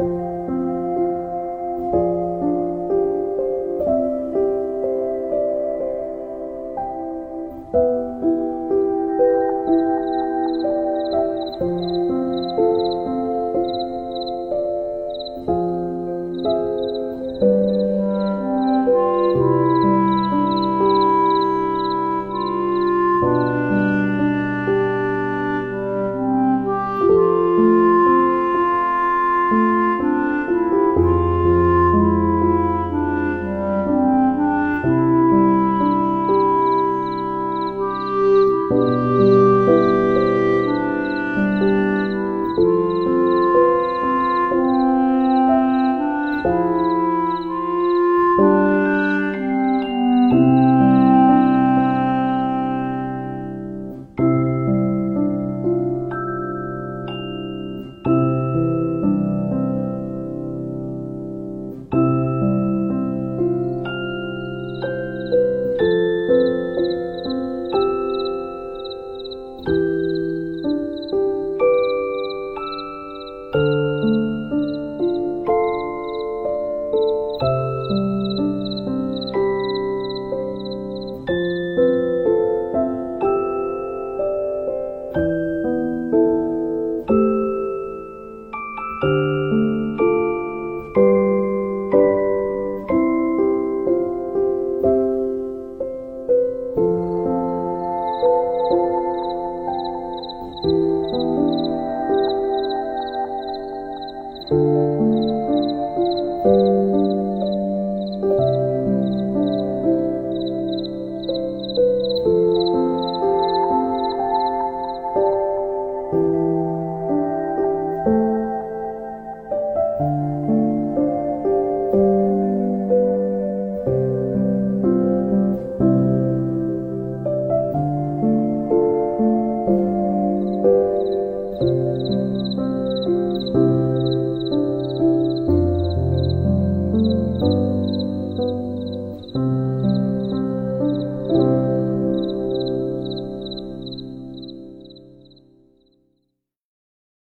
you